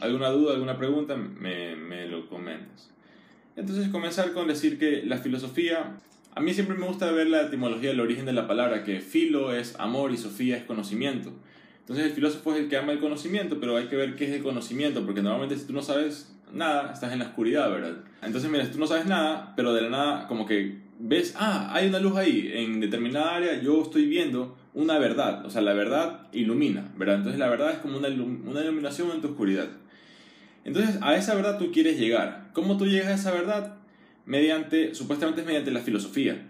alguna duda, alguna pregunta, me, me lo comentas. Entonces, comenzar con decir que la filosofía, a mí siempre me gusta ver la etimología, el origen de la palabra, que filo es amor y sofía es conocimiento. Entonces, el filósofo es el que ama el conocimiento, pero hay que ver qué es el conocimiento, porque normalmente si tú no sabes nada, estás en la oscuridad, ¿verdad? Entonces, mira, si tú no sabes nada, pero de la nada, como que ves, ah, hay una luz ahí, en determinada área yo estoy viendo una verdad, o sea, la verdad ilumina, ¿verdad? Entonces, la verdad es como una, una iluminación en tu oscuridad. Entonces, a esa verdad tú quieres llegar. ¿Cómo tú llegas a esa verdad? Mediante, supuestamente es mediante la filosofía.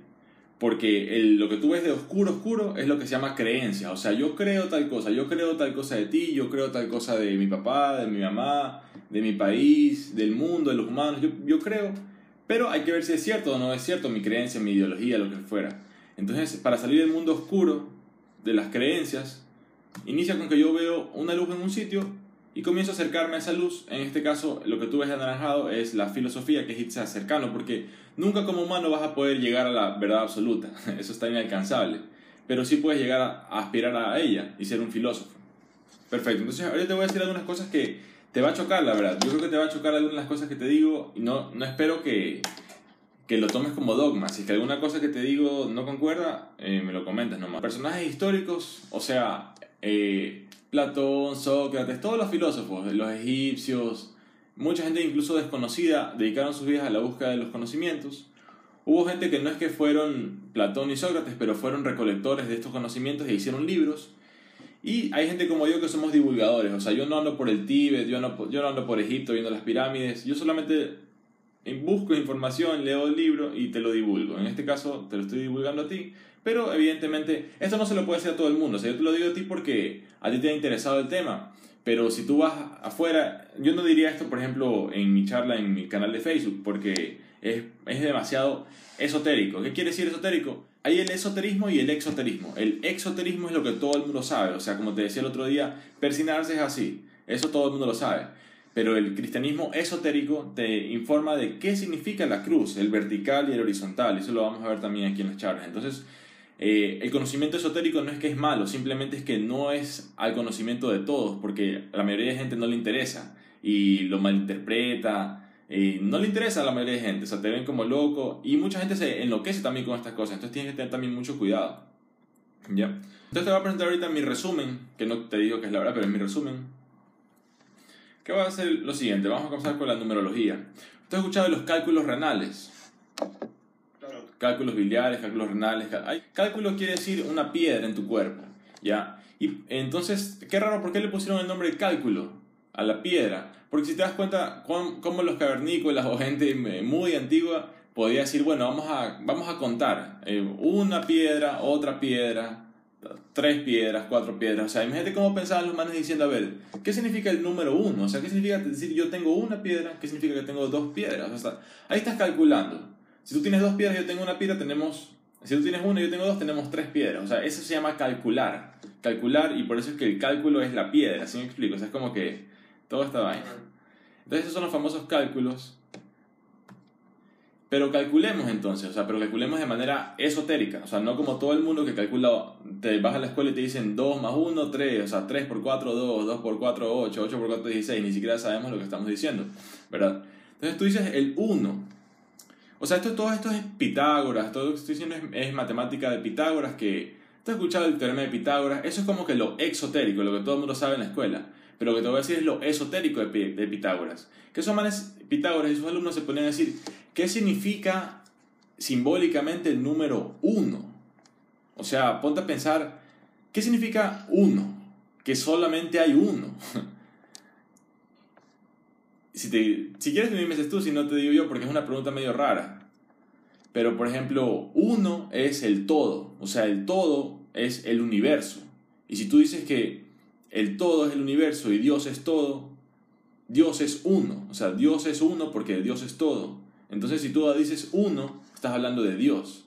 Porque el, lo que tú ves de oscuro, oscuro, es lo que se llama creencia. O sea, yo creo tal cosa, yo creo tal cosa de ti, yo creo tal cosa de mi papá, de mi mamá, de mi país, del mundo, de los humanos. Yo, yo creo, pero hay que ver si es cierto o no es cierto mi creencia, mi ideología, lo que fuera. Entonces, para salir del mundo oscuro, de las creencias, inicia con que yo veo una luz en un sitio y comienzo a acercarme a esa luz. En este caso, lo que tú ves anaranjado es la filosofía, que es irse cercano, porque nunca como humano vas a poder llegar a la verdad absoluta. Eso está inalcanzable. Pero sí puedes llegar a aspirar a ella y ser un filósofo. Perfecto. Entonces, ahora te voy a decir algunas cosas que te va a chocar, la verdad. Yo creo que te va a chocar algunas de las cosas que te digo y no, no espero que, que lo tomes como dogma. Si es que alguna cosa que te digo no concuerda, eh, me lo comentas nomás. Personajes históricos, o sea, eh, Platón, Sócrates, todos los filósofos, los egipcios, mucha gente incluso desconocida dedicaron sus vidas a la búsqueda de los conocimientos. Hubo gente que no es que fueron Platón y Sócrates, pero fueron recolectores de estos conocimientos e hicieron libros. Y hay gente como yo que somos divulgadores, o sea, yo no ando por el Tíbet, yo no, ando por Egipto viendo las pirámides, yo solamente busco información, leo el libro y te lo divulgo. En este caso te lo estoy divulgando a ti, pero evidentemente esto no se lo puede decir a todo el mundo. O sea, yo te lo digo a ti porque a ti te ha interesado el tema. Pero si tú vas afuera, yo no diría esto, por ejemplo, en mi charla en mi canal de Facebook, porque es, es demasiado esotérico. ¿Qué quiere decir esotérico? Hay el esoterismo y el exoterismo. El exoterismo es lo que todo el mundo sabe. O sea, como te decía el otro día, persinarse es así. Eso todo el mundo lo sabe. Pero el cristianismo esotérico te informa de qué significa la cruz, el vertical y el horizontal. Eso lo vamos a ver también aquí en las charlas. Entonces, eh, el conocimiento esotérico no es que es malo, simplemente es que no es al conocimiento de todos, porque a la mayoría de gente no le interesa y lo malinterpreta. Eh, no le interesa a la mayoría de gente, o sea, te ven como loco y mucha gente se enloquece también con estas cosas, entonces tienes que tener también mucho cuidado. ¿Ya? Entonces te voy a presentar ahorita mi resumen, que no te digo que es la verdad, pero es mi resumen ¿Qué va a hacer lo siguiente? Vamos a comenzar con la numerología. ¿Usted ha escuchado los cálculos renales? Cálculos biliares, cálculos renales. Cálculo quiere decir una piedra en tu cuerpo. ¿Ya? Y entonces, qué raro, ¿por qué le pusieron el nombre de cálculo a la piedra? Porque si te das cuenta, cómo los cavernícolas o gente muy antigua podía decir, bueno, vamos a, vamos a contar eh, una piedra, otra piedra, tres piedras, cuatro piedras. O sea, imagínate cómo pensaban los manes diciendo, a ver, ¿qué significa el número uno? O sea, ¿qué significa decir yo tengo una piedra? ¿Qué significa que tengo dos piedras? O sea, ahí estás calculando. Si tú tienes dos piedras, yo tengo una piedra, tenemos... Si tú tienes una y yo tengo dos, tenemos tres piedras. O sea, eso se llama calcular. Calcular, y por eso es que el cálculo es la piedra, ¿sí me explico? O sea, es como que todo está vaina. Entonces, esos son los famosos cálculos pero calculemos entonces, o sea, pero calculemos de manera esotérica, o sea, no como todo el mundo que calcula, te vas a la escuela y te dicen 2 más 1, 3, o sea, 3 por 4, 2, 2 por 4, 8, 8 por 4, 16, ni siquiera sabemos lo que estamos diciendo, ¿verdad? Entonces tú dices el 1. O sea, esto, todo esto es Pitágoras, todo lo que estoy diciendo es, matemática de Pitágoras, que tú has escuchado el teorema de Pitágoras, eso es como que lo exotérico, lo que todo el mundo sabe en la escuela. Pero lo que te voy a decir es lo esotérico de, de Pitágoras. Que esos manes, Pitágoras y sus alumnos se ponían a decir, ¿Qué significa simbólicamente el número uno? O sea, ponte a pensar, ¿qué significa uno? Que solamente hay uno. si, te, si quieres me dices tú, si no te digo yo, porque es una pregunta medio rara. Pero, por ejemplo, uno es el todo, o sea, el todo es el universo. Y si tú dices que el todo es el universo y Dios es todo, Dios es uno, o sea, Dios es uno porque Dios es todo. Entonces, si tú dices uno, estás hablando de Dios.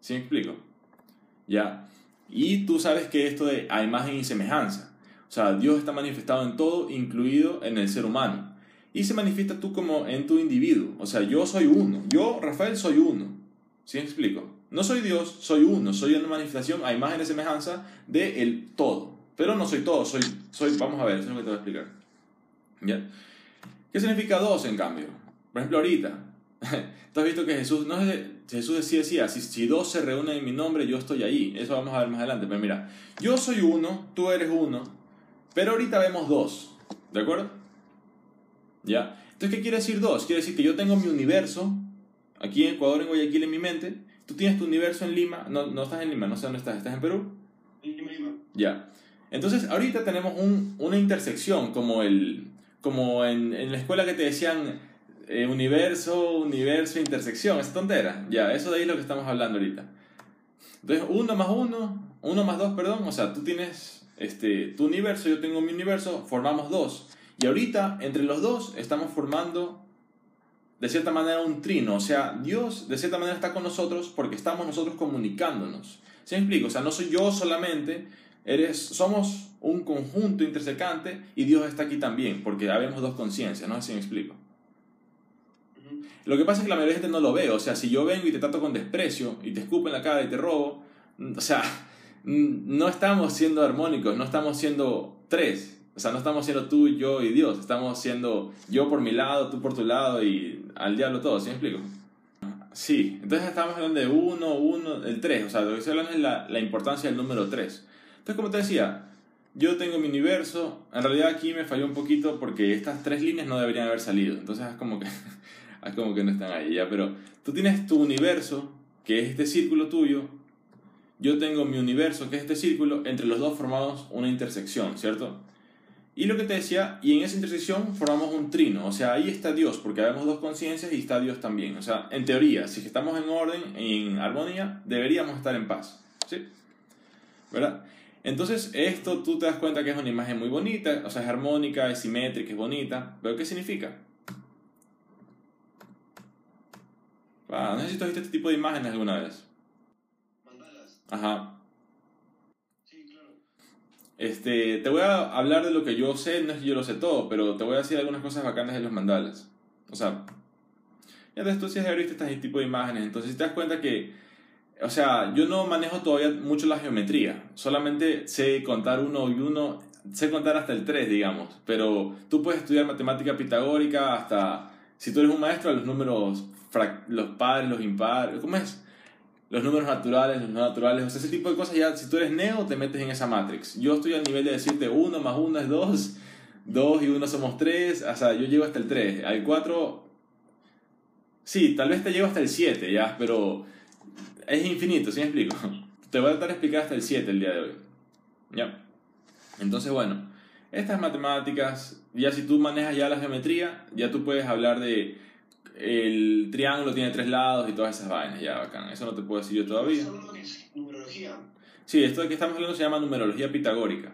¿Sí me explico? Ya. Y tú sabes que esto de a imagen y semejanza. O sea, Dios está manifestado en todo, incluido en el ser humano. Y se manifiesta tú como en tu individuo. O sea, yo soy uno. Yo, Rafael, soy uno. ¿Sí me explico? No soy Dios, soy uno. Soy una manifestación a imagen y semejanza del el todo. Pero no soy todo, soy, soy, vamos a ver, eso es lo que te voy a explicar. ¿Ya? ¿Qué significa dos en cambio? Por ejemplo, ahorita, tú has visto que Jesús, no es, Jesús decía, decía si, si dos se reúnen en mi nombre, yo estoy ahí. Eso vamos a ver más adelante. Pero mira, yo soy uno, tú eres uno, pero ahorita vemos dos. ¿De acuerdo? ¿Ya? Entonces, ¿qué quiere decir dos? Quiere decir que yo tengo mi universo, aquí en Ecuador, en Guayaquil, en mi mente. Tú tienes tu universo en Lima. No, no estás en Lima, no sé dónde estás. ¿Estás en Perú? Lima, Lima. Ya. Entonces, ahorita tenemos un, una intersección, como, el, como en, en la escuela que te decían eh, universo, universo, intersección. Es tontera. Ya, eso de ahí es lo que estamos hablando ahorita. Entonces, uno más uno, uno más dos, perdón. O sea, tú tienes este, tu universo, yo tengo mi universo, formamos dos. Y ahorita, entre los dos, estamos formando, de cierta manera, un trino. O sea, Dios, de cierta manera, está con nosotros porque estamos nosotros comunicándonos. ¿Sí me explico? O sea, no soy yo solamente, eres, somos un conjunto intersecante y Dios está aquí también, porque habemos dos conciencias, ¿no? Así me explico. Lo que pasa es que la mayoría de gente no lo ve. O sea, si yo vengo y te trato con desprecio y te escupo en la cara y te robo, mm, o sea, mm, no estamos siendo armónicos, no estamos siendo tres. O sea, no estamos siendo tú, yo y Dios. Estamos siendo yo por mi lado, tú por tu lado y al diablo todo. ¿Sí me explico? Sí, entonces estamos hablando de uno, uno, el tres. O sea, lo que estoy hablando es la, la importancia del número tres. Entonces, como te decía, yo tengo mi universo. En realidad aquí me falló un poquito porque estas tres líneas no deberían haber salido. Entonces es como que, es como que no están ahí ya. Pero tú tienes tu universo, que es este círculo tuyo. Yo tengo mi universo, que es este círculo. Entre los dos formamos una intersección, ¿cierto? Y lo que te decía, y en esa intersección formamos un trino. O sea, ahí está Dios, porque habemos dos conciencias y está Dios también. O sea, en teoría, si estamos en orden, en armonía, deberíamos estar en paz. ¿Sí? ¿Verdad? Entonces, esto tú te das cuenta que es una imagen muy bonita, o sea, es armónica, es simétrica, es bonita. ¿Pero qué significa? Ah, no sé si tú has visto este tipo de imágenes alguna vez. Mandalas. Ajá. Este, te voy a hablar de lo que yo sé, no es que yo lo sé todo, pero te voy a decir algunas cosas bacanas de los mandalas. O sea, ya tú sí visto este tipo de imágenes, entonces si te das cuenta que, o sea, yo no manejo todavía mucho la geometría, solamente sé contar uno y uno, sé contar hasta el 3, digamos, pero tú puedes estudiar matemática pitagórica hasta, si tú eres un maestro, los números, los pares, los impares, ¿cómo es? Los números naturales, los no naturales, o sea, ese tipo de cosas ya, si tú eres neo, te metes en esa matrix. Yo estoy al nivel de decirte 1 más 1 es 2, 2 y 1 somos 3, o sea, yo llego hasta el 3, al 4, sí, tal vez te llego hasta el 7, ya, pero es infinito, ¿sí me explico? Te voy a tratar de explicar hasta el 7 el día de hoy, ya. Entonces, bueno, estas matemáticas, ya si tú manejas ya la geometría, ya tú puedes hablar de el triángulo tiene tres lados y todas esas vainas, ya bacán. Eso no te puedo decir yo todavía. ¿Estás hablando que es numerología? Sí, esto de que estamos hablando se llama numerología pitagórica.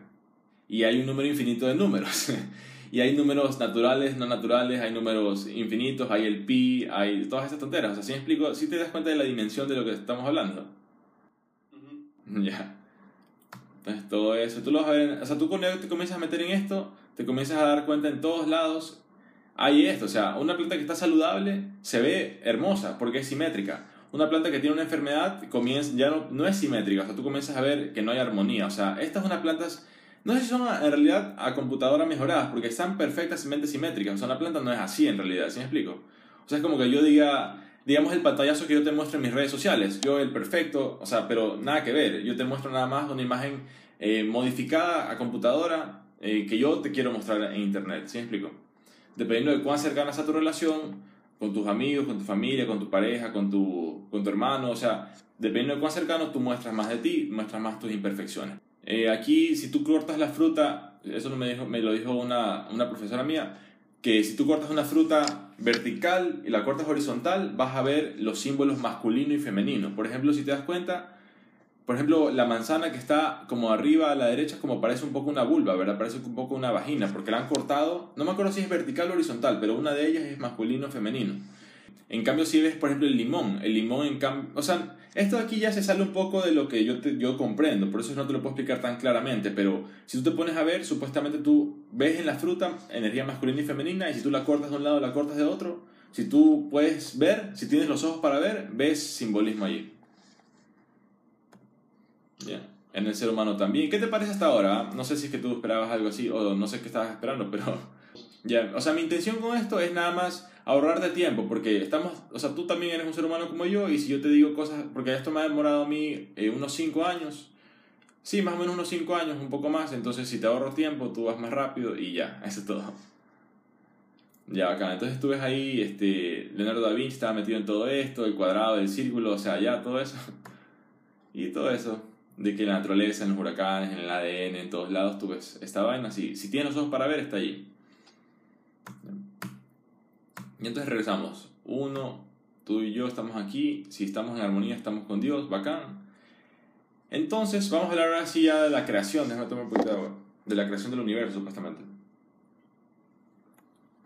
Y hay un número infinito de números. y hay números naturales, no naturales, hay números infinitos, hay el pi, hay todas esas tonteras. O sea, si me explico, si te das cuenta de la dimensión de lo que estamos hablando. Ujú. Ya. Entonces, todo eso, tú lo vas a ver, en- o sea, tú cuando te comienzas a meter en esto, te comienzas a dar cuenta en todos lados, hay esto, o sea, una planta que está saludable se ve hermosa porque es simétrica. Una planta que tiene una enfermedad comienza, ya no, es simétrica, o sea, tú comienzas a ver que no hay armonía, o sea, estas unas plantas, no sé si son en realidad a computadora mejoradas porque están perfectamente simétricas, o sea, una planta no es así en realidad, ¿sí me explico? O sea, es como que yo diga, digamos el pantallazo que yo te muestro en mis redes sociales, yo el perfecto, o sea, pero nada que ver, yo te muestro nada más una imagen eh, modificada a computadora eh, que yo te quiero mostrar en internet, ¿sí me explico? Dependiendo de cuán cercana está tu relación con tus amigos, con tu familia, con tu pareja, con tu, con tu hermano, o sea, dependiendo de cuán cercano tú muestras más de ti, muestras más tus imperfecciones. Eh, aquí, si tú cortas la fruta, eso me, dijo, me lo dijo una, una profesora mía, que si tú cortas una fruta vertical y la cortas horizontal, vas a ver los símbolos masculino y femenino. Por ejemplo, si te das cuenta, por ejemplo, la manzana que está como arriba a la derecha, como parece un poco una vulva, ¿verdad? Parece un poco una vagina, porque la han cortado, no me acuerdo si es vertical o horizontal, pero una de ellas es masculino o femenino. En cambio, si ves, por ejemplo, el limón, el limón en cambio, o sea, esto de aquí ya se sale un poco de lo que yo, yo comprendo, por eso no te lo puedo explicar tan claramente, pero si tú te pones a ver, supuestamente tú ves en la fruta energía masculina y femenina, y si tú la cortas de un lado, la cortas de otro, si tú puedes ver, si tienes los ojos para ver, ves simbolismo allí. Ya. En el ser humano también. ¿Qué te parece hasta ahora? No sé si es que tú esperabas algo así o no sé qué estabas esperando, pero Ya, o sea, mi intención con esto es nada más ahorrarte tiempo, porque estamos, o sea, tú también eres un ser humano como yo, y si yo te digo cosas, porque esto me ha demorado a mí eh, unos 5 años, sí, más o menos unos 5 años, un poco más, entonces si te ahorro tiempo, tú vas más rápido y ya, eso es todo. Ya, acá, entonces tú ves ahí, este, Leonardo da Vinci estaba metido en todo esto, el cuadrado, el círculo, o sea, ya, todo eso. Y todo eso, de que la naturaleza, en los huracanes, en el ADN, en todos lados, tú ves esta vaina, si, si tienes los ojos para ver, está allí. Y entonces regresamos. Uno, tú y yo estamos aquí, si estamos en armonía, estamos con Dios, bacán. Entonces, vamos a hablar ahora sí ya de la creación, déjame tomar de de la creación del universo, supuestamente.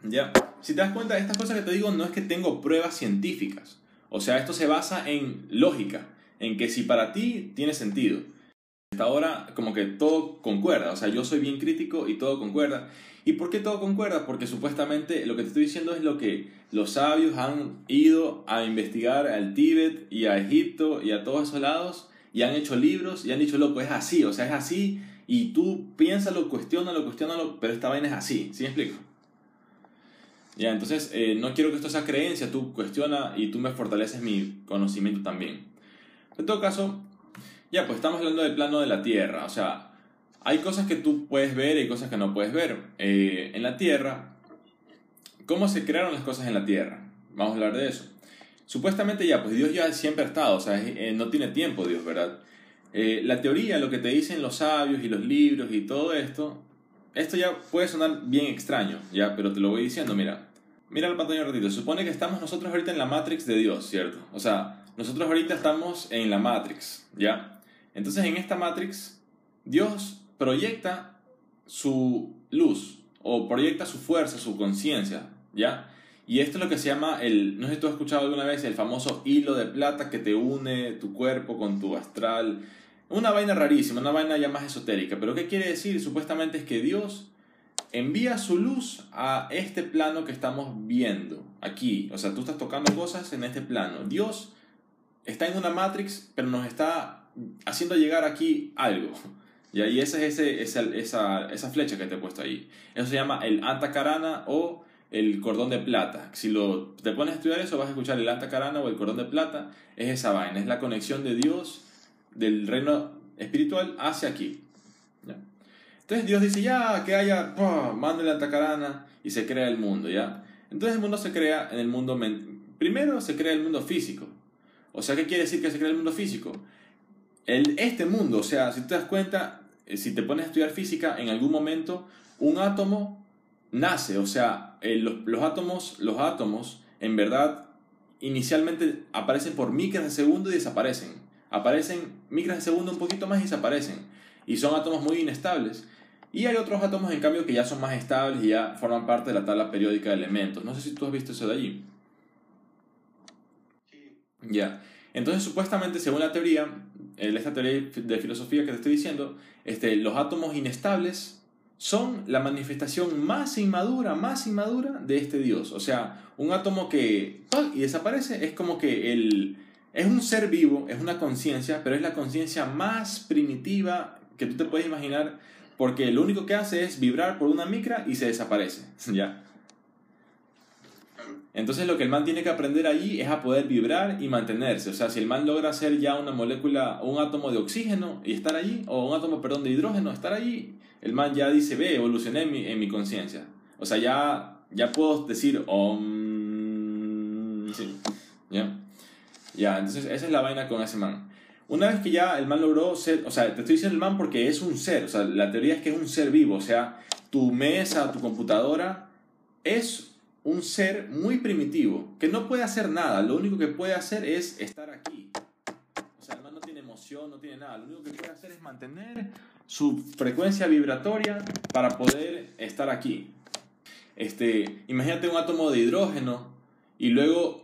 Ya, si te das cuenta, estas cosas que te digo no es que tengo pruebas científicas. O sea, esto se basa en lógica, en que si para ti tiene sentido. Hasta ahora como que todo concuerda, o sea, yo soy bien crítico y todo concuerda. ¿Y por qué todo concuerda? Porque supuestamente lo que te estoy diciendo es lo que los sabios han ido a investigar al Tíbet y a Egipto y a todos esos lados y han hecho libros y han dicho, loco, es así, o sea, es así y tú piénsalo, cuestiónalo, cuestiónalo, pero esta vaina es así, ¿sí me explico? Ya, entonces eh, no quiero que esto sea creencia, tú cuestiona y tú me fortaleces mi conocimiento también. En todo caso, ya, pues estamos hablando del plano de la Tierra, o sea, hay cosas que tú puedes ver y cosas que no puedes ver. Eh, en la Tierra, ¿cómo se crearon las cosas en la Tierra? Vamos a hablar de eso. Supuestamente ya, pues Dios ya siempre ha estado, o sea, eh, no tiene tiempo Dios, ¿verdad? la teoría, lo que te dicen los sabios y los libros y todo esto, esto ya puede sonar bien extraño, ya, pero te lo voy diciendo, mira. Mira el pantalla un ratito. Supone que estamos nosotros ahorita en la Matrix de Dios, ¿cierto? O sea, nosotros ahorita estamos en la Matrix, ¿ya? Entonces en esta Matrix, Dios proyecta su luz o proyecta su fuerza, su conciencia, ¿ya? Y esto es lo que se llama el, no sé si tú has escuchado alguna vez, el famoso hilo de plata que te une tu cuerpo con tu astral. Una vaina rarísima, una vaina ya más esotérica. Pero ¿qué quiere decir? Supuestamente es que Dios envía su luz a este plano que estamos viendo aquí. O sea, tú estás tocando cosas en este plano. Dios está en una matrix, pero nos está haciendo llegar aquí algo. Y ahí esa es ese, esa, esa, esa, flecha que te he puesto ahí. Eso se llama el antacarana o el cordón de plata. Si lo, te pones a estudiar eso, vas a escuchar el antacarana o el cordón de plata. Es esa vaina, es la conexión de Dios, del reino espiritual, hacia aquí. Entonces Dios dice, ya, que haya, manda el antacarana y se crea el mundo, ¿ya? Entonces el mundo se crea en el mundo... Primero se crea el mundo físico. O sea, ¿qué quiere decir que se crea el mundo físico? El, este mundo, o sea, si te das cuenta, eh, si te pones a estudiar física, en algún momento un átomo nace, o sea, los, los, átomos, los átomos en verdad inicialmente aparecen por micras de segundo y desaparecen. Aparecen micras de segundo un poquito más y desaparecen. Y son átomos muy inestables. Y hay otros átomos, en cambio, que ya son más estables y ya forman parte de la tabla periódica de elementos. No sé si tú has visto eso de allí. Ya. Entonces, supuestamente, según la teoría, esta teoría de filosofía que te estoy diciendo, este, los átomos inestables son la manifestación más inmadura, más inmadura de este Dios. O sea, un átomo que y desaparece es como que el, es un ser vivo, es una conciencia, pero es la conciencia más primitiva que tú te puedes imaginar, porque lo único que hace es vibrar por una micra y se desaparece, ¿ya? Entonces lo que el man tiene que aprender allí es a poder vibrar y mantenerse. O sea, si el man logra hacer ya una molécula, un átomo de oxígeno y estar allí, o un átomo, perdón, de hidrógeno, estar allí, el man ya dice, ve, evolucioné en mi, en mi conciencia. O sea, ya, ya puedo decir, om... Sí, ¿ya? Ya, entonces esa es la vaina con ese man. Una vez que ya el man logró ser, o sea, te estoy diciendo el man porque es un ser, o sea, la teoría es que es un ser vivo, o sea, tu mesa, tu computadora es un ser muy primitivo, que no puede hacer nada, lo único que puede hacer es estar aquí. O sea, no tiene emoción, no tiene nada, lo único que puede hacer es mantener su frecuencia vibratoria para poder estar aquí. Este, imagínate un átomo de hidrógeno y luego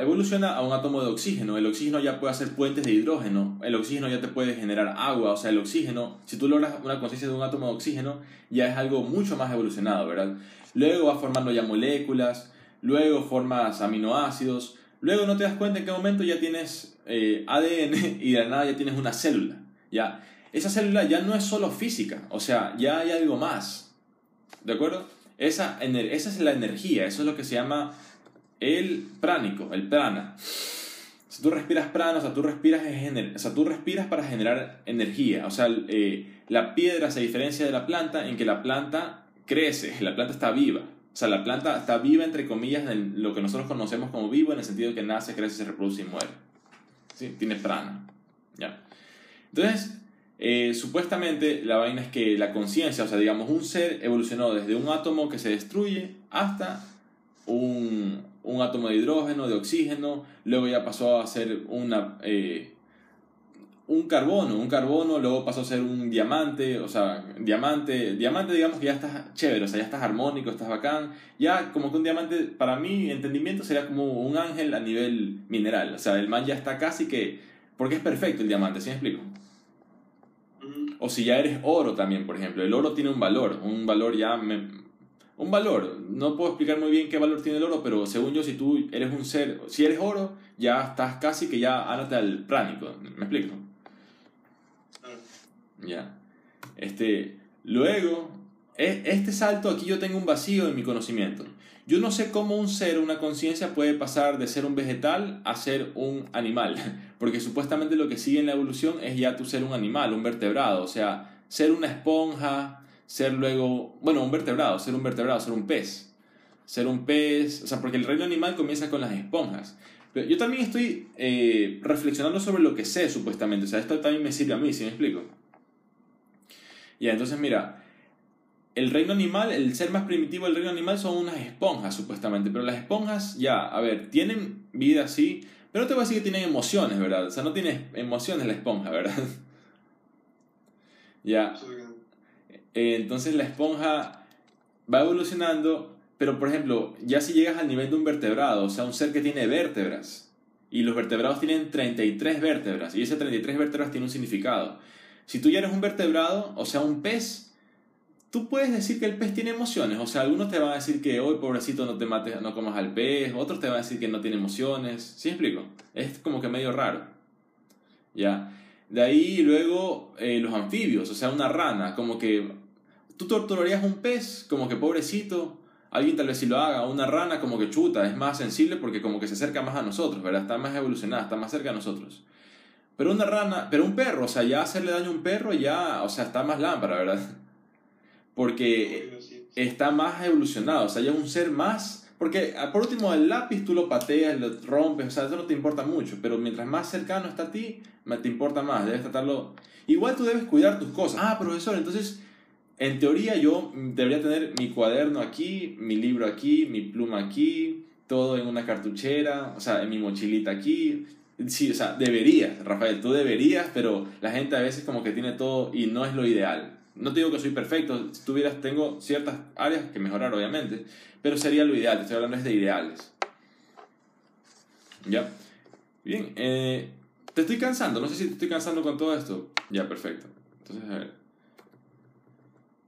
evoluciona a un átomo de oxígeno. El oxígeno ya puede hacer puentes de hidrógeno. El oxígeno ya te puede generar agua. O sea, el oxígeno, si tú logras una conciencia de un átomo de oxígeno, ya es algo mucho más evolucionado, ¿verdad? Luego vas formando ya moléculas, luego formas aminoácidos, luego no te das cuenta en qué momento ya tienes eh, ADN y de nada ya tienes una célula. Ya, esa célula ya no es solo física, o sea, ya hay algo más. ¿De acuerdo? Esa, esa es la energía, eso es lo que se llama el pránico, el prana. Si tú respiras prana, o sea, tú respiras, o sea, tú respiras para generar energía. O sea, eh, la piedra se diferencia de la planta en que la planta crece, la planta está viva. O sea, la planta está viva, entre comillas, en lo que nosotros conocemos como vivo, en el sentido de que nace, crece, se reproduce y muere. ¿Sí? Tiene prana. ¿Ya? Entonces, eh, supuestamente la vaina es que la conciencia, o sea, digamos, un ser evolucionó desde un átomo que se destruye hasta un, un átomo de hidrógeno, de oxígeno, luego ya pasó a ser una, eh, un carbono, un carbono, luego pasó a ser un diamante, o sea, diamante, diamante digamos que ya estás chévere, o sea, ya estás armónico, estás bacán, ya como que un diamante, para mi entendimiento, sería como un ángel a nivel mineral, o sea, el man ya está casi que, porque es perfecto el diamante, ¿sí me explico? O si ya eres oro también, por ejemplo. El oro tiene un valor, un valor ya... un valor, no puedo explicar muy bien qué valor tiene el oro, pero según yo, si tú eres un ser, si eres oro, ya estás casi que ya árate al pránico. ¿Me explico? Ya. Este, luego, e, este salto aquí yo tengo un vacío en mi conocimiento. Yo no sé cómo un ser, una conciencia puede pasar de ser un vegetal a ser un animal, porque supuestamente lo que sigue en la evolución es ya tú ser un animal, un vertebrado, o sea, ser una esponja, ser luego, bueno, un vertebrado, ser un vertebrado, ser un pez, ser un pez, o sea, porque el reino animal comienza con las esponjas. Pero yo también estoy eh, reflexionando sobre lo que sé supuestamente, o sea, esto también me sirve a mí, ¿sí me explico? Ya, entonces mira, el reino animal, el ser más primitivo del reino animal son unas esponjas, supuestamente. Pero las esponjas, ya, a ver, tienen vida sí, pero no te voy a decir que tienen emociones, ¿verdad? O sea, no tiene emociones la esponja, ¿verdad? ya. Eh, entonces la esponja va evolucionando, pero por ejemplo, ya si llegas al nivel de un vertebrado, o sea, un ser que tiene vértebras, y los vertebrados tienen 33 vértebras, y ese 33 vértebras tiene un significado. Si tú ya eres un vertebrado, o sea, un pez, tú puedes decir que el pez tiene emociones. O sea, algunos te van a decir que hoy, pobrecito, no te mates, no comas al pez. Otros te van a decir que no tiene emociones. ¿Sí explico? Es como que medio raro. Ya. De ahí luego eh, los anfibios, o sea, una rana, como que tú torturarías un pez, como que pobrecito. Alguien tal vez si lo haga, una rana como que chuta, es más sensible porque como que se acerca más a nosotros, ¿verdad? Está más evolucionada, está más cerca de nosotros. Pero una rana, pero un perro, o sea, ya hacerle daño a un perro ya, o sea, está más lámpara, ¿verdad? porque está más evolucionado, o sea, ya es un ser más... Porque ah, por último, el lápiz tú lo pateas, lo rompes, o sea, eso no te importa mucho, pero mientras más cercano está a ti, te importa más, debes tratarlo... Igual tú debes cuidar tus cosas. Ah, profesor, entonces, en teoría yo debería tener mi cuaderno aquí, mi libro aquí, mi pluma aquí, todo en una cartuchera, o sea, en mi mochilita aquí. Sí, o sea, deberías, Rafael, tú deberías, pero la gente a veces como que tiene todo y no es lo ideal. No te digo que soy perfecto, si tuvieras, tengo ciertas áreas que mejorar, obviamente, pero sería lo ideal, estoy hablando de ideales. ¿Ya? Bien, eh, te estoy cansando, no sé si te estoy cansando con todo esto. Ya, perfecto. Entonces, a ver.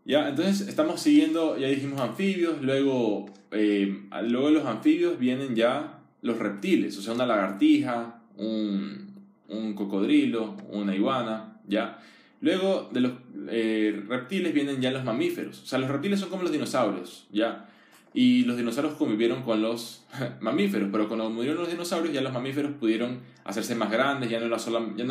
Ya, entonces estamos siguiendo, ya dijimos anfibios, luego, eh, luego de los anfibios vienen ya los reptiles, o sea, una lagartija, un, un cocodrilo, una iguana, ¿ya? Luego de los eh, reptiles vienen ya los mamíferos. O sea, los reptiles son como los dinosaurios, ¿ya? Y los dinosaurios convivieron con los mamíferos, pero cuando murieron los dinosaurios ya los mamíferos pudieron hacerse más grandes, ya no, era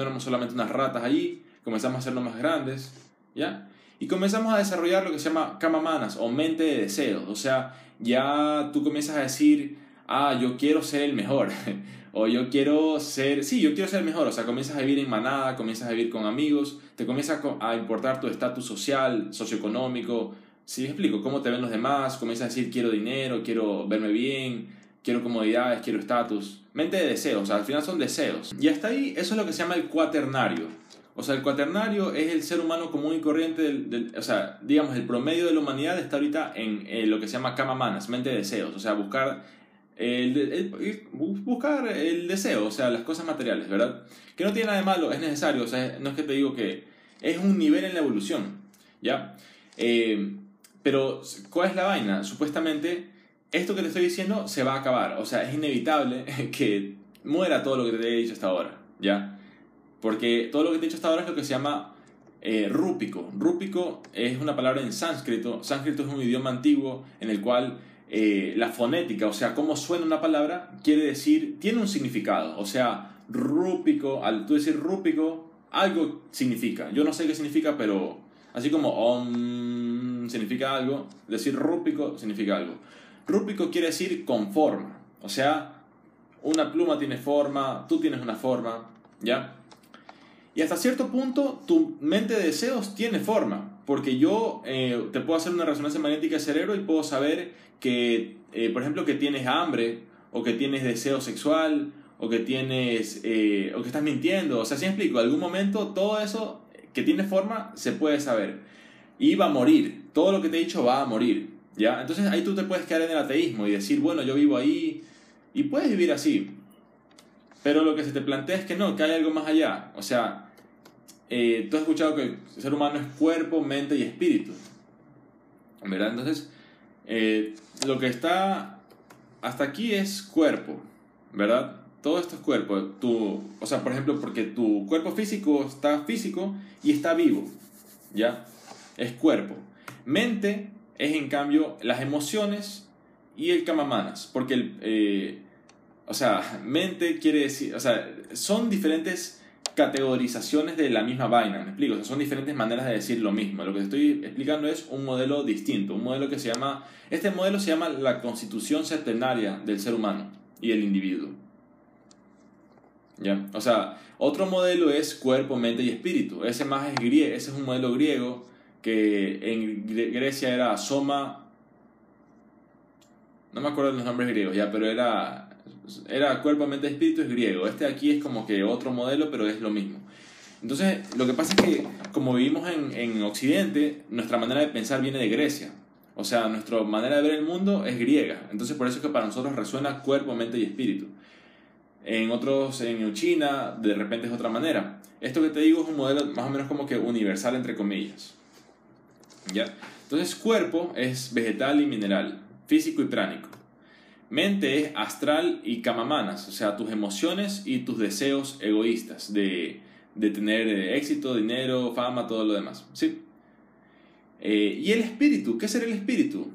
éramos solamente unas ratas allí, comenzamos a hacernos más grandes, ¿ya? Y comenzamos a desarrollar lo que se llama kamamanas o mente de deseos. O sea, ya tú comienzas a decir, ah, yo quiero ser el mejor. o yo quiero ser, sí, yo quiero ser mejor, o sea, comienzas a vivir en manada, comienzas a vivir con amigos, te comienza a importar tu estatus social, socioeconómico, ¿sí explico? ¿Cómo te ven los demás? Comienzas a decir, quiero dinero, quiero verme bien, quiero comodidades, quiero estatus. Mente de deseos, o sea, al final son deseos. Y hasta ahí, eso es lo que se llama el cuaternario. O sea, el cuaternario es el ser humano común y corriente, del, o sea, digamos, el promedio de la humanidad está ahorita en, en lo que se llama kama manas, mente de deseos, o sea, buscar el, buscar el deseo, o sea, las cosas materiales, ¿verdad? Que no tiene nada de malo, es necesario, o sea, no es que te digo que es un nivel en la evolución, ¿ya? Eh, pero, ¿cuál es la vaina? Supuestamente, esto que te estoy diciendo se va a acabar, o sea, es inevitable que muera todo lo que te he dicho hasta ahora, ¿ya? Porque todo lo que te he dicho hasta ahora es lo que se llama eh, rúpico. Rúpico es una palabra en sánscrito. Sánscrito es un idioma antiguo en el cual eh, la fonética, o sea, cómo suena una palabra, quiere decir, tiene un significado. O sea, rúpico, al decir rúpico, algo significa. Yo no sé qué significa, pero así como om significa algo, decir rúpico significa algo. Rúpico quiere decir con forma. O sea, una pluma tiene forma, tú tienes una forma, ¿ya? Y hasta cierto punto tu mente de deseos tiene forma, porque yo eh, te puedo hacer una resonancia magnética del cerebro y puedo saber que, eh, por ejemplo, que tienes hambre, o que tienes deseo sexual, o que tienes, eh, o que estás mintiendo, o sea, si explico, en algún momento todo eso que tiene forma se puede saber. Y va a morir, todo lo que te he dicho va a morir, ¿ya? Entonces ahí tú te puedes quedar en el ateísmo y decir, bueno, yo vivo ahí, y puedes vivir así, pero lo que se te plantea es que no, que hay algo más allá. O sea, eh, tú has escuchado que el ser humano es cuerpo, mente y espíritu. ¿Verdad? Entonces, eh, lo que está hasta aquí es cuerpo, ¿verdad? Todo esto es cuerpo. Tu, o sea, por ejemplo, porque tu cuerpo físico está físico y está vivo, ¿ya? Es cuerpo. Mente es, en cambio, las emociones y el kamamanas, porque el... Eh, o sea, mente quiere decir, o sea, son diferentes categorizaciones de la misma vaina, ¿me explico? O sea, son diferentes maneras de decir lo mismo. Lo que estoy explicando es un modelo distinto, un modelo que se llama, este modelo se llama la constitución centenaria del ser humano y el individuo. ¿Ya? O sea, otro modelo es cuerpo, mente y espíritu. Ese más es griego, ese es un modelo griego que en Grecia era soma, no me acuerdo los nombres griegos ya, pero era era cuerpo, mente, espíritu, es griego. Este aquí es como que otro modelo, pero es lo mismo. Entonces, lo que pasa es que como vivimos en, en Occidente, nuestra manera de pensar viene de Grecia. O sea, nuestra manera de ver el mundo es griega. Entonces, por eso es que para nosotros resuena cuerpo, mente y espíritu. En otros, en China, de repente es otra manera. Esto que te digo es un modelo más o menos como que universal, entre comillas. ¿Ya? Entonces, cuerpo es vegetal y mineral, físico y pránico. Mente es astral y kamamanas, o sea, tus emociones y tus deseos egoístas de, de tener eh, éxito, dinero, fama, todo lo demás. ¿sí? Eh, y el espíritu, ¿qué será el espíritu?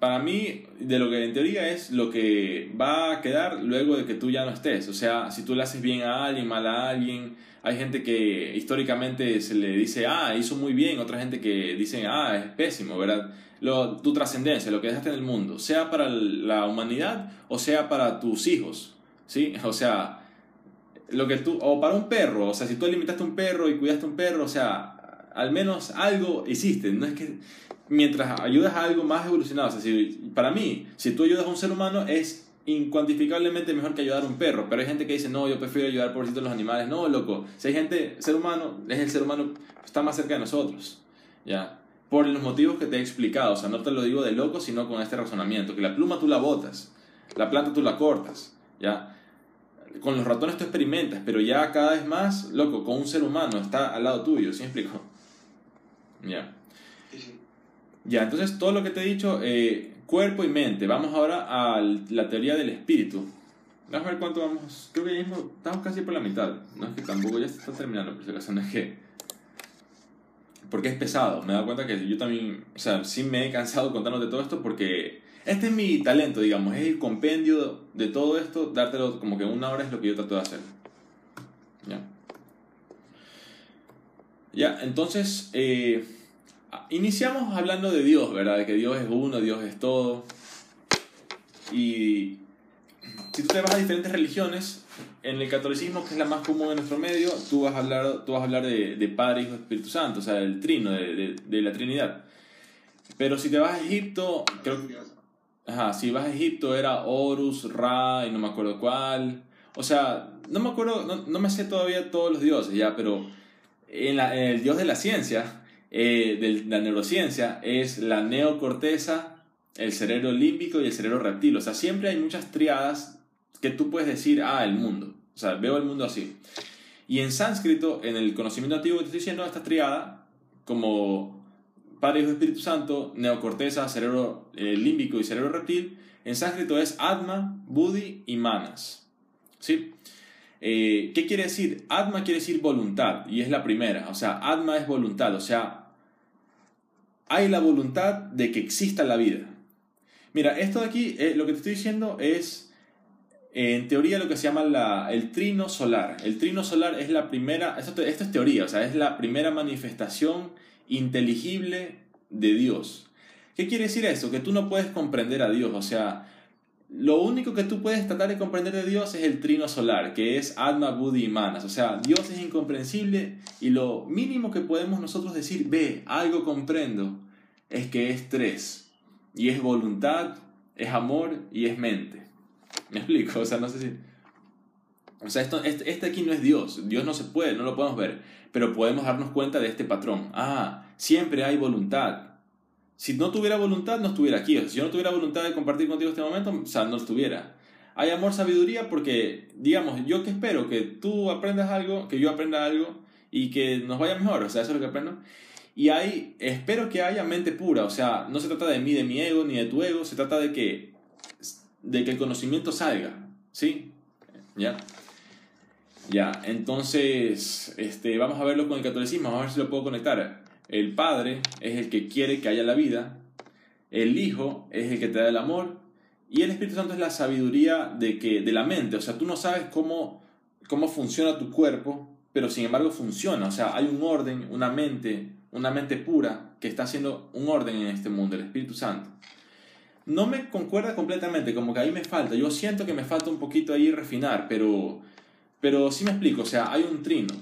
Para mí, de lo que en teoría es lo que va a quedar luego de que tú ya no estés. O sea, si tú le haces bien a alguien, mal a alguien, hay gente que históricamente se le dice, ah, hizo muy bien, otra gente que dice, ah, es pésimo, ¿verdad? lo, tu trascendencia, lo que dejaste en el mundo, sea para la humanidad o sea para tus hijos, ¿sí? O sea, lo que tú, o para un perro, o sea, si tú alimentaste un perro y cuidaste un perro, o sea, al menos algo hiciste, no es que mientras ayudas a algo más evolucionado, o sea, si, para mí, si tú ayudas a un ser humano es incuantificablemente mejor que ayudar a un perro, pero hay gente que dice, no, yo prefiero ayudar por a los animales, no, loco, si hay gente, ser humano, es el ser humano, está más cerca de nosotros, ¿ya? por los motivos que te he explicado. O sea, no te lo digo de loco, sino con este razonamiento. Que la pluma tú la botas, la planta tú la cortas, ¿ya? Con los ratones tú experimentas, pero ya cada vez más, loco, con un ser humano está al lado tuyo, ¿sí me explico? Ya. Ya, entonces todo lo que te he dicho, eh, cuerpo y mente. Vamos ahora a la teoría del espíritu. Vamos a ver cuánto vamos. Creo que estamos casi por la mitad. No es que tampoco ya se está terminando, si acaso no es que porque es pesado. Me he dado cuenta que yo también, o sea, sí me he cansado contándote todo esto porque este es mi talento, digamos, es el compendio de todo esto, dártelo como que una hora es lo que yo trato de hacer. Ya. Ya, entonces, eh, iniciamos hablando de Dios, ¿verdad? De que Dios es uno, Dios es todo. Y si tú te vas a diferentes religiones, en el catolicismo, que es la más común en nuestro medio, tú vas a hablar, tú vas a hablar de, de Padre, Hijo, Espíritu Santo, o sea, del trino, de, de, de, la Trinidad. Pero si te vas a Egipto, creo que... Ajá, si vas a Egipto era Horus, Ra y no me acuerdo cuál. O sea, no me acuerdo, no, no me sé todavía todos los dioses ya, pero en, la, en el dios de la ciencia, eh, de la neurociencia, es la neocorteza, el cerebro límbico y el cerebro reptil. O sea, siempre hay muchas triadas que tú puedes decir, ah, el mundo. O sea, veo el mundo así. Y en sánscrito, en el conocimiento antiguo que te estoy diciendo, esta triada, como Padre, Hijo Espíritu Santo, neocorteza, cerebro eh, límbico y cerebro reptil, en sánscrito es Atma, Buddhi y Manas. ¿Sí? Eh, ¿Qué quiere decir? Atma quiere decir voluntad, y es la primera. O sea, Atma es voluntad, o sea, hay la voluntad de que exista la vida. Mira, esto de aquí, eh, lo que te estoy diciendo es, en teoría, lo que se llama la, el trino solar. El trino solar es la primera, esto, esto es teoría, o sea, es la primera manifestación inteligible de Dios. ¿Qué quiere decir eso? Que tú no puedes comprender a Dios, o sea, lo único que tú puedes tratar de comprender de Dios es el trino solar, que es Atma, Buddhi y Manas. O sea, Dios es incomprensible y lo mínimo que podemos nosotros decir, ve, algo comprendo, es que es tres. Y es voluntad, es amor y es mente. ¿Me explico? O sea, no sé si... O sea, esto, este, este aquí no es Dios. Dios no se puede, no lo podemos ver. Pero podemos darnos cuenta de este patrón. Ah, siempre hay voluntad. Si no tuviera voluntad, no estuviera aquí. Si yo no tuviera voluntad de compartir contigo este momento, o sea, no estuviera. Hay amor, sabiduría, porque, digamos, yo que espero que tú aprendas algo, que yo aprenda algo y que nos vaya mejor. O sea, eso es lo que aprendo. Y hay, espero que haya mente pura. O sea, no se trata de mí, de mi ego, ni de tu ego. Se trata de que, de que el conocimiento salga. ¿Sí? ¿Ya? Ya, entonces, este, vamos a verlo con el catolicismo, vamos a ver si lo puedo conectar. El Padre es el que quiere que haya la vida, el Hijo es el que te da el amor y el Espíritu Santo es la sabiduría de, que, de la mente. O sea, tú no sabes cómo, cómo funciona tu cuerpo, pero sin embargo funciona. O sea, hay un orden, una mente, una mente pura que está haciendo un orden en este mundo, el Espíritu Santo. No me concuerda completamente, como que ahí me falta. Yo siento que me falta un poquito ahí refinar, pero pero sí me explico, o sea, hay un trino.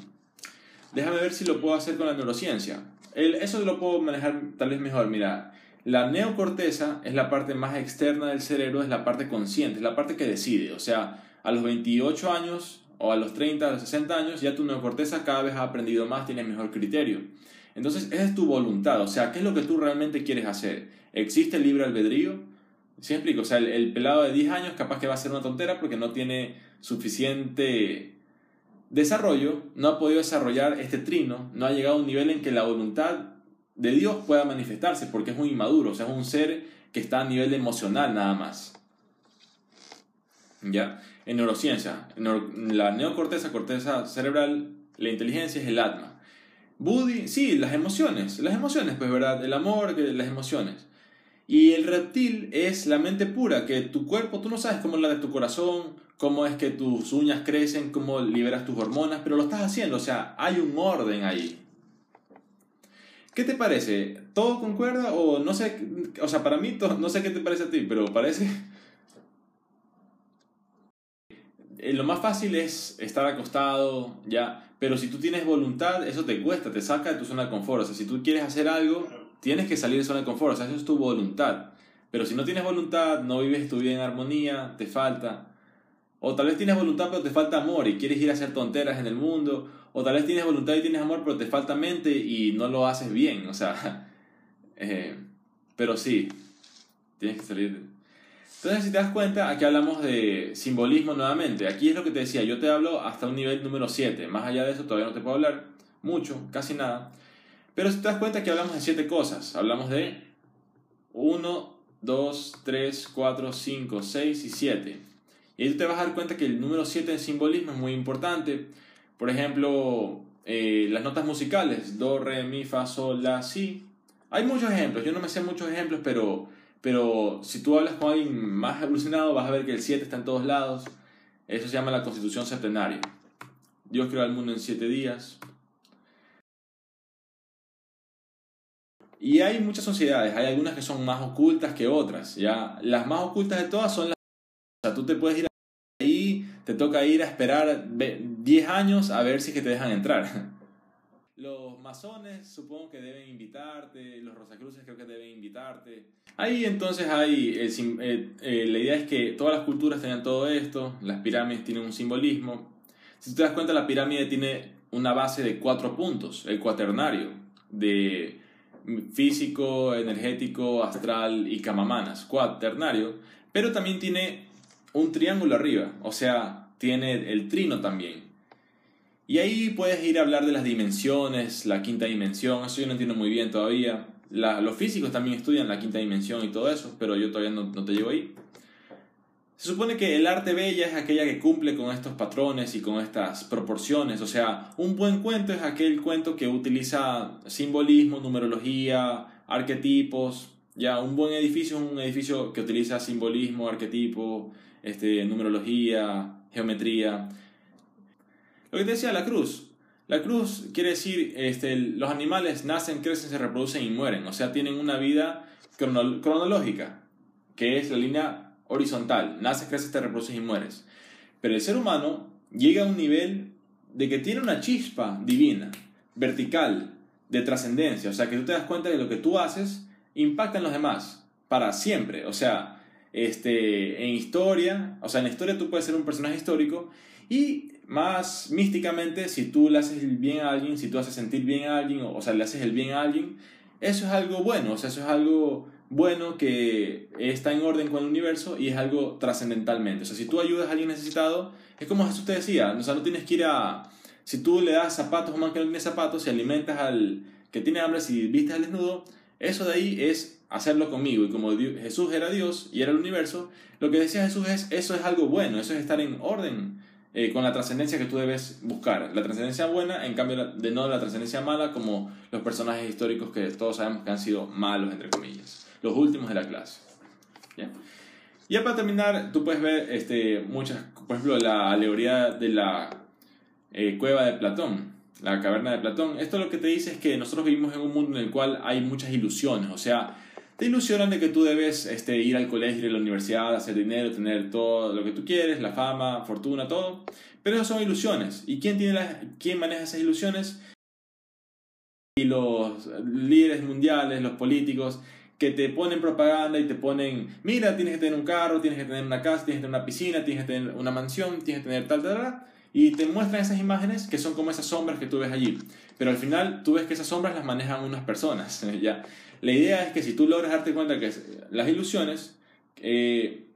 Déjame ver si lo puedo hacer con la neurociencia. El, eso lo puedo manejar tal vez mejor. Mira, la neocorteza es la parte más externa del cerebro, es la parte consciente, es la parte que decide. O sea, a los 28 años o a los 30, a los 60 años, ya tu neocorteza cada vez ha aprendido más, tiene mejor criterio. Entonces, esa es tu voluntad. O sea, ¿qué es lo que tú realmente quieres hacer? ¿Existe el libre albedrío? ¿Sí explico? O sea, el, el pelado de 10 años capaz que va a ser una tontera porque no tiene suficiente desarrollo, no ha podido desarrollar este trino, no ha llegado a un nivel en que la voluntad de Dios pueda manifestarse, porque es muy inmaduro, o sea, es un ser que está a nivel emocional nada más. ¿Ya? En neurociencia, en la neocorteza, corteza cerebral, la inteligencia es el atma. Buddhi, sí, las emociones, las emociones, pues, ¿verdad? El amor, las emociones. Y el reptil es la mente pura, que tu cuerpo, tú no sabes cómo es la de tu corazón, cómo es que tus uñas crecen, cómo liberas tus hormonas, pero lo estás haciendo, o sea, hay un orden ahí. ¿Qué te parece? ¿Todo concuerda o no sé, o sea, para mí no sé qué te parece a ti, pero parece eh, lo más fácil es estar acostado, ya, pero si tú tienes voluntad, eso te cuesta, te saca de tu zona de confort, o sea, si tú quieres hacer algo, tienes que salir de zona de confort, o sea, eso es tu voluntad. Pero si no tienes voluntad, no vives tu vida en armonía, te falta. O tal vez tienes voluntad pero te falta amor y quieres ir a hacer tonteras en el mundo. O tal vez tienes voluntad y tienes amor pero te falta mente y no lo haces bien. O sea, eh, pero sí, tienes que salir. Entonces, si te das cuenta, aquí hablamos de simbolismo nuevamente. Aquí es lo que te decía, yo te hablo hasta un nivel número 7. Más allá de eso todavía no te puedo hablar mucho, casi nada. Pero si te das cuenta, aquí hablamos de 7 cosas. Hablamos de 1, 2, 3, 4, 5, 6 y 7. Y ahí te vas a dar cuenta que el número 7 en simbolismo es muy importante. Por ejemplo, eh, las notas musicales, do, re, mi, fa, sol, la, si. Hay muchos ejemplos, yo no me sé muchos ejemplos, pero, pero si tú hablas con alguien más evolucionado vas a ver que el 7 está en todos lados. Eso se llama la constitución septenaria. Dios creó al mundo en 7 días. Y hay muchas sociedades, hay algunas que son más ocultas que otras, ¿ya? Las más ocultas de todas son las... O sea, tú te puedes ir ahí, te toca ir a esperar 10 años a ver si que te dejan entrar. Los masones supongo que deben invitarte, los rosacruces creo que deben invitarte. Ahí entonces hay, eh, eh, la idea es que todas las culturas tengan todo esto, las pirámides tienen un simbolismo. Si te das cuenta, la pirámide tiene una base de cuatro puntos, el cuaternario, de físico, energético, astral y camamanas, cuaternario, pero también tiene un triángulo arriba, o sea, tiene el trino también. Y ahí puedes ir a hablar de las dimensiones, la quinta dimensión, eso yo no entiendo muy bien todavía. los físicos también estudian la quinta dimensión y todo eso, pero yo todavía no, te llevo ahí. Se supone que el arte bella es aquella que cumple con estos patrones y con estas proporciones. O sea, un buen cuento es aquel cuento que utiliza simbolismo, numerología, arquetipos. Ya, un buen edificio es un edificio que utiliza simbolismo, arquetipo, este, numerología, geometría. Lo que decía, la cruz. La cruz quiere decir, este, los animales nacen, crecen, se reproducen y mueren. O sea, tienen una vida cronológica, que es la línea horizontal. Naces, creces, te reproduces y mueres. Pero el ser humano llega a un nivel de que tiene una chispa divina, vertical, de trascendencia. O sea, que tú te das cuenta de lo que tú haces impacta en los demás, para siempre. O sea, este, en historia, o sea, en historia tú puedes ser un personaje histórico y más místicamente, si tú le haces el bien a alguien, si tú haces sentir bien a alguien, o, sea, le haces el bien a alguien, eso es algo bueno, o sea, eso es algo bueno que está en orden con el universo y es algo trascendentalmente. O sea, si tú ayudas a alguien necesitado, es como Jesús te decía, o sea, no tienes que ir a... Si tú le das zapatos a un man que no tiene zapatos, si alimentas al que tiene hambre, si vistes al desnudo, eso de ahí es hacerlo conmigo. Y como Jesús era Dios y era el universo, lo que decía Jesús es, eso es algo bueno, eso es estar en orden eh, con la trascendencia que tú debes buscar. La trascendencia buena, en cambio, de no la trascendencia mala, como los personajes históricos que todos sabemos que han sido malos, entre comillas. Los últimos de la clase. ¿Ya? Para terminar, tú puedes ver este, muchas, por ejemplo, la alegoría de la eh, cueva de Platón, la caverna de Platón. Esto lo que te dice es que nosotros vivimos en un mundo en el cual hay muchas ilusiones, o sea, te ilusionan de que tú debes este, ir al colegio, ir a la universidad, hacer dinero, tener todo lo que tú quieres, la fama, fortuna, todo. Pero esas son ilusiones. ¿Y quién, tiene las, quién maneja esas ilusiones? Y los líderes mundiales, los políticos, que te ponen propaganda y te ponen, mira, tienes que tener un carro, tienes que tener una casa, tienes que tener una piscina, tienes que tener una mansión, tienes que tener tal, tal, tal. Y te muestran esas imágenes que son como esas sombras que tú ves allí. Pero al final tú ves que esas sombras las manejan unas personas. ¿ya? La idea es que si tú logras darte cuenta que las ilusiones, eh,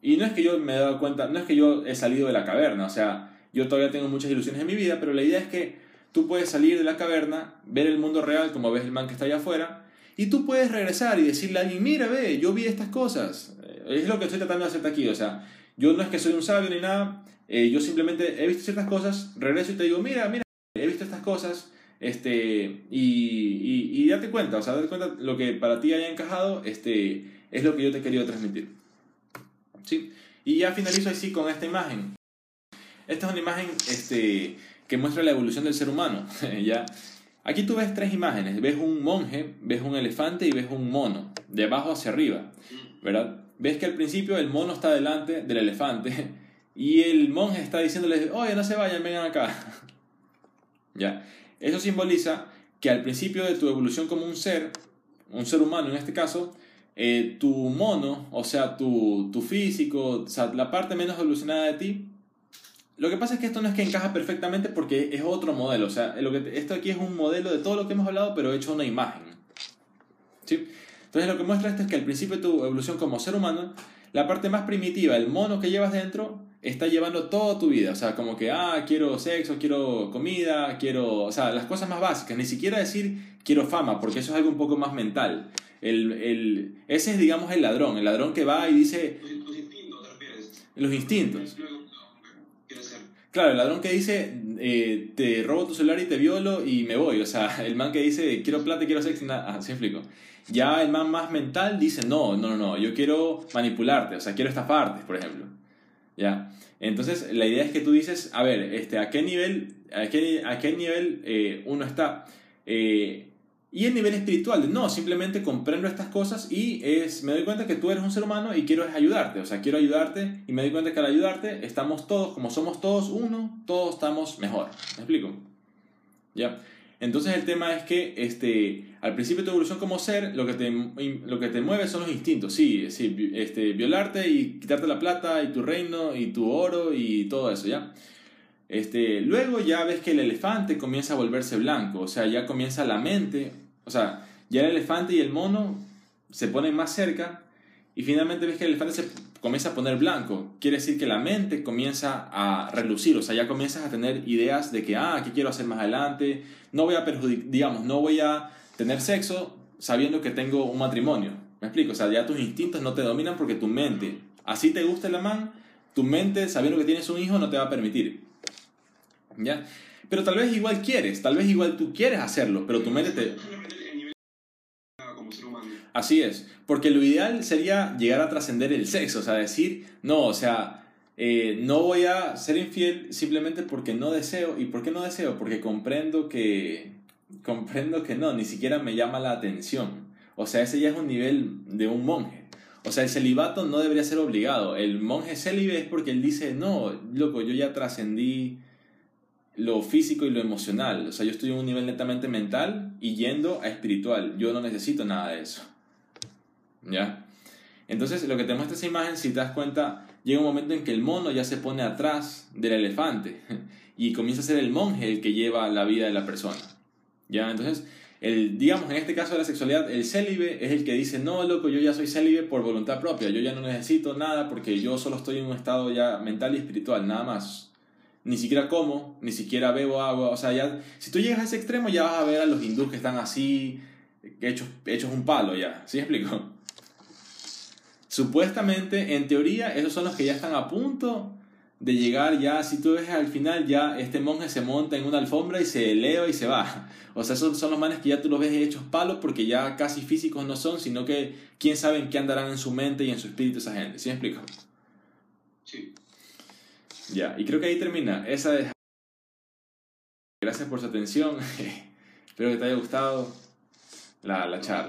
y no es que yo me he dado cuenta, no es que yo he salido de la caverna, o sea, yo todavía tengo muchas ilusiones en mi vida, pero la idea es que tú puedes salir de la caverna, ver el mundo real como ves el man que está allá afuera, y tú puedes regresar y decirle a alguien, mira, ve, yo vi estas cosas. Es lo que estoy tratando de hacerte aquí, o sea, yo no es que soy un sabio ni nada, eh, yo simplemente he visto ciertas cosas, regreso y te digo, mira, mira, he visto estas cosas, este, y, y, date cuenta, o sea, date cuenta lo que para ti haya encajado, este, es lo que yo te he querido transmitir. ¿Sí? Y ya finalizo así con esta imagen. Esta es una imagen este, que muestra la evolución del ser humano. ¿ya? Aquí tú ves tres imágenes. Ves un monje, ves un elefante y ves un mono, de abajo hacia arriba. ¿verdad? Ves que al principio el mono está delante del elefante y el monje está diciéndole, oye, no se vayan, vengan acá. ¿Ya? Eso simboliza que al principio de tu evolución como un ser, un ser humano en este caso, eh, tu mono, o sea, tu, tu físico, o sea, la parte menos evolucionada de ti, lo que pasa es que esto no es que encaja perfectamente porque es otro modelo. O sea, lo que, esto aquí es un modelo de todo lo que hemos hablado, pero hecho una imagen. ¿Sí? Entonces lo que muestra esto es que al principio de tu evolución como ser humano, la parte más primitiva, el mono que llevas dentro, está llevando toda tu vida. O sea, como que, ah, quiero sexo, quiero comida, quiero, o sea, las cosas más básicas. Ni siquiera decir quiero fama, porque eso es algo un poco más mental. El, el, ese es, digamos, el ladrón. El ladrón que va y dice... Los instintos. Los instintos. Claro, el ladrón que dice, eh, te robo tu celular y te violo y me voy. O sea, el man que dice, quiero plata, quiero sexo, nada, así explico. Ya el man más mental dice, no, no, no, no, yo quiero manipularte, o sea, quiero estafarte, por ejemplo. ¿Ya? Entonces, la idea es que tú dices, a ver, este, ¿a qué nivel, a qué, a qué nivel eh, uno está? Eh, y el nivel espiritual, no, simplemente comprendo estas cosas y es, me doy cuenta que tú eres un ser humano y quiero ayudarte, o sea, quiero ayudarte y me doy cuenta que al ayudarte estamos todos, como somos todos uno, todos estamos mejor. ¿Me explico? ¿Ya? Entonces el tema es que este, al principio de tu evolución como ser, lo que te, lo que te mueve son los instintos, sí, sí este, violarte y quitarte la plata y tu reino y tu oro y todo eso, ¿ya? Este, luego ya ves que el elefante comienza a volverse blanco, o sea, ya comienza la mente, o sea, ya el elefante y el mono se ponen más cerca y finalmente ves que el elefante se comienza a poner blanco. Quiere decir que la mente comienza a relucir, o sea, ya comienzas a tener ideas de que, ah, ¿qué quiero hacer más adelante? No voy a perjudicar, digamos, no voy a tener sexo sabiendo que tengo un matrimonio. ¿Me explico? O sea, ya tus instintos no te dominan porque tu mente, así te gusta la man, tu mente, sabiendo que tienes un hijo, no te va a permitir. ¿Ya? Pero tal vez igual quieres, tal vez igual tú quieres hacerlo, pero tu mente te... El. Así es, porque lo ideal sería llegar a trascender el sexo, o sea, decir, no, o sea, eh, no voy a ser infiel simplemente porque no deseo. ¿Y por qué no deseo? Porque comprendo que, comprendo que no, ni siquiera me llama la atención. O sea, ese ya es un nivel de un monje. O sea, el celibato no debería ser obligado. El monje célibe es porque él dice, no, loco, yo ya trascendí lo físico y lo emocional. O sea, yo estoy en un nivel netamente mental y yendo a espiritual. Yo no necesito nada de eso. ¿Ya? Entonces, lo que te muestra esa imagen, si te das cuenta, llega un momento en que el mono ya se pone atrás del elefante y comienza a ser el monje el que lleva la vida de la persona. ¿Ya? Entonces, el, digamos, en este caso de la sexualidad, el célibe es el que dice, no, loco, yo ya soy célibe por voluntad propia, yo ya no necesito nada porque yo solo estoy en un estado ya mental y espiritual, nada más. Ni siquiera como, ni siquiera bebo agua, o sea, ya, si tú llegas a ese extremo ya vas a ver a los hindúes que están así, hechos, hechos un palo ya, ¿sí explico? Supuestamente, en teoría, esos son los que ya están a punto de llegar ya, si tú ves al final, ya este monje se monta en una alfombra y se eleva y se va. O sea, esos son los manes que ya tú los ves hechos palos porque ya casi físicos no son, sino que quién sabe en qué andarán en su mente y en su espíritu esa gente. ¿Sí me explico? Sí. Ya, y creo que ahí termina. Esa es... Gracias por su atención. Espero que te haya gustado la, la charla.